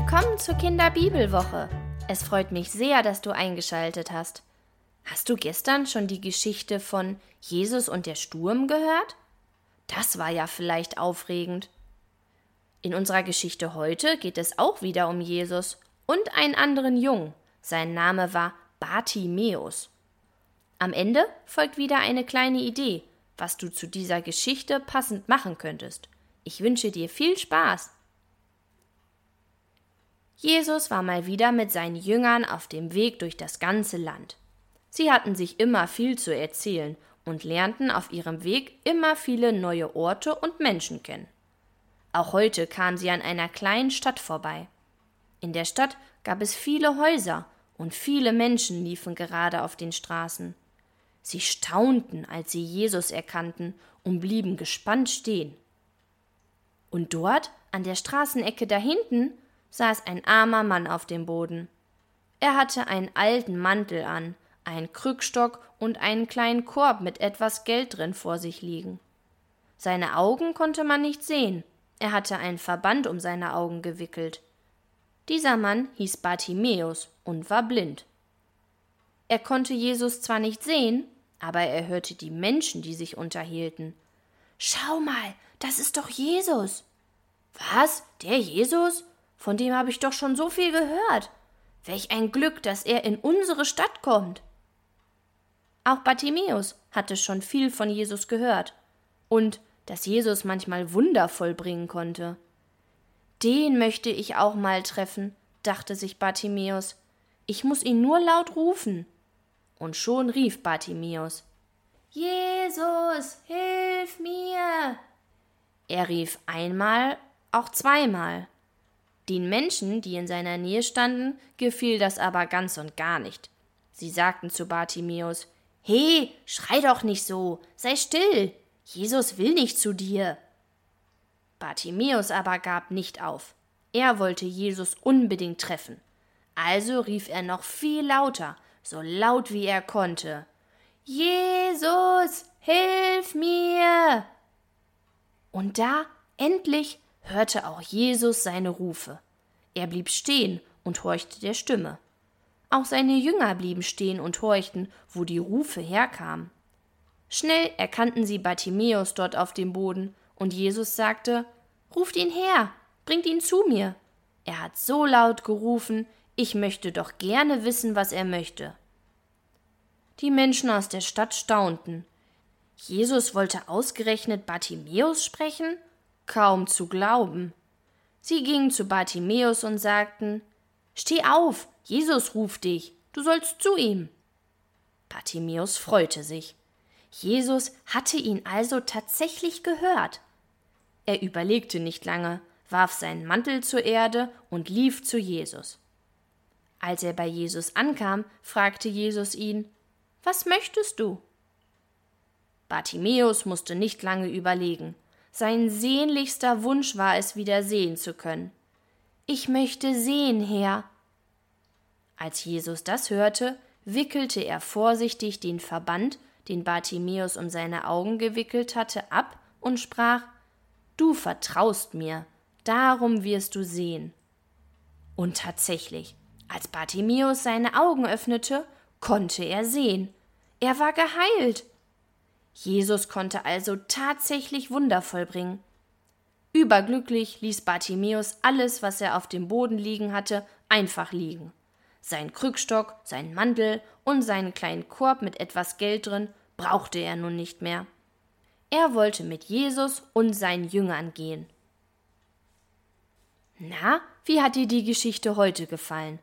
Willkommen zur Kinderbibelwoche. Es freut mich sehr, dass du eingeschaltet hast. Hast du gestern schon die Geschichte von Jesus und der Sturm gehört? Das war ja vielleicht aufregend. In unserer Geschichte heute geht es auch wieder um Jesus und einen anderen Jungen. Sein Name war Bartimäus. Am Ende folgt wieder eine kleine Idee, was du zu dieser Geschichte passend machen könntest. Ich wünsche dir viel Spaß. Jesus war mal wieder mit seinen Jüngern auf dem Weg durch das ganze Land. Sie hatten sich immer viel zu erzählen und lernten auf ihrem Weg immer viele neue Orte und Menschen kennen. Auch heute kamen sie an einer kleinen Stadt vorbei. In der Stadt gab es viele Häuser und viele Menschen liefen gerade auf den Straßen. Sie staunten, als sie Jesus erkannten und blieben gespannt stehen. Und dort, an der Straßenecke dahinten, saß ein armer Mann auf dem Boden. Er hatte einen alten Mantel an, einen Krückstock und einen kleinen Korb mit etwas Geld drin vor sich liegen. Seine Augen konnte man nicht sehen, er hatte einen Verband um seine Augen gewickelt. Dieser Mann hieß Bartimäus und war blind. Er konnte Jesus zwar nicht sehen, aber er hörte die Menschen, die sich unterhielten. Schau mal, das ist doch Jesus. Was? Der Jesus? Von dem habe ich doch schon so viel gehört. Welch ein Glück, dass er in unsere Stadt kommt. Auch Bartimäus hatte schon viel von Jesus gehört und dass Jesus manchmal Wunder vollbringen konnte. Den möchte ich auch mal treffen, dachte sich Bartimäus. Ich muss ihn nur laut rufen. Und schon rief Bartimäus: Jesus, hilf mir! Er rief einmal, auch zweimal. Den Menschen, die in seiner Nähe standen, gefiel das aber ganz und gar nicht. Sie sagten zu Bartimäus He, schrei doch nicht so, sei still, Jesus will nicht zu dir. Bartimäus aber gab nicht auf. Er wollte Jesus unbedingt treffen. Also rief er noch viel lauter, so laut wie er konnte Jesus, hilf mir. Und da endlich hörte auch Jesus seine Rufe. Er blieb stehen und horchte der Stimme. Auch seine Jünger blieben stehen und horchten, wo die Rufe herkamen. Schnell erkannten sie Bartimäus dort auf dem Boden, und Jesus sagte Ruft ihn her, bringt ihn zu mir. Er hat so laut gerufen, ich möchte doch gerne wissen, was er möchte. Die Menschen aus der Stadt staunten. Jesus wollte ausgerechnet Bartimäus sprechen? Kaum zu glauben. Sie gingen zu Bartimäus und sagten Steh auf, Jesus ruft dich, du sollst zu ihm. Bartimäus freute sich. Jesus hatte ihn also tatsächlich gehört. Er überlegte nicht lange, warf seinen Mantel zur Erde und lief zu Jesus. Als er bei Jesus ankam, fragte Jesus ihn Was möchtest du? Bartimäus musste nicht lange überlegen. Sein sehnlichster Wunsch war es, wieder sehen zu können. Ich möchte sehen, Herr. Als Jesus das hörte, wickelte er vorsichtig den Verband, den Bartimäus um seine Augen gewickelt hatte, ab und sprach Du vertraust mir, darum wirst du sehen. Und tatsächlich, als Bartimäus seine Augen öffnete, konnte er sehen. Er war geheilt. Jesus konnte also tatsächlich Wunder vollbringen. Überglücklich ließ Bartimäus alles, was er auf dem Boden liegen hatte, einfach liegen. Sein Krückstock, sein Mantel und seinen kleinen Korb mit etwas Geld drin brauchte er nun nicht mehr. Er wollte mit Jesus und seinen Jüngern gehen. Na, wie hat dir die Geschichte heute gefallen?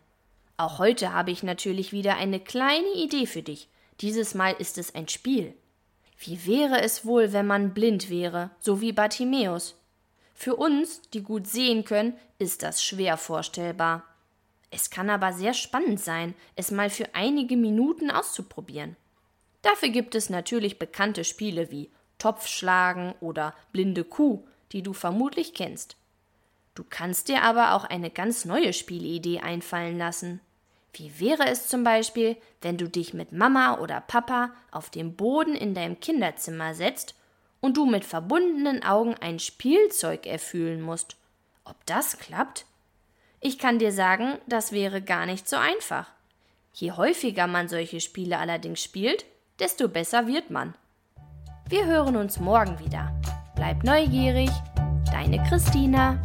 Auch heute habe ich natürlich wieder eine kleine Idee für dich. Dieses Mal ist es ein Spiel. Wie wäre es wohl, wenn man blind wäre, so wie Bartimäus? Für uns, die gut sehen können, ist das schwer vorstellbar. Es kann aber sehr spannend sein, es mal für einige Minuten auszuprobieren. Dafür gibt es natürlich bekannte Spiele wie Topfschlagen oder Blinde Kuh, die du vermutlich kennst. Du kannst dir aber auch eine ganz neue Spielidee einfallen lassen. Wie wäre es zum Beispiel, wenn du dich mit Mama oder Papa auf den Boden in deinem Kinderzimmer setzt und du mit verbundenen Augen ein Spielzeug erfüllen musst? Ob das klappt? Ich kann dir sagen, das wäre gar nicht so einfach. Je häufiger man solche Spiele allerdings spielt, desto besser wird man. Wir hören uns morgen wieder. Bleib neugierig, deine Christina.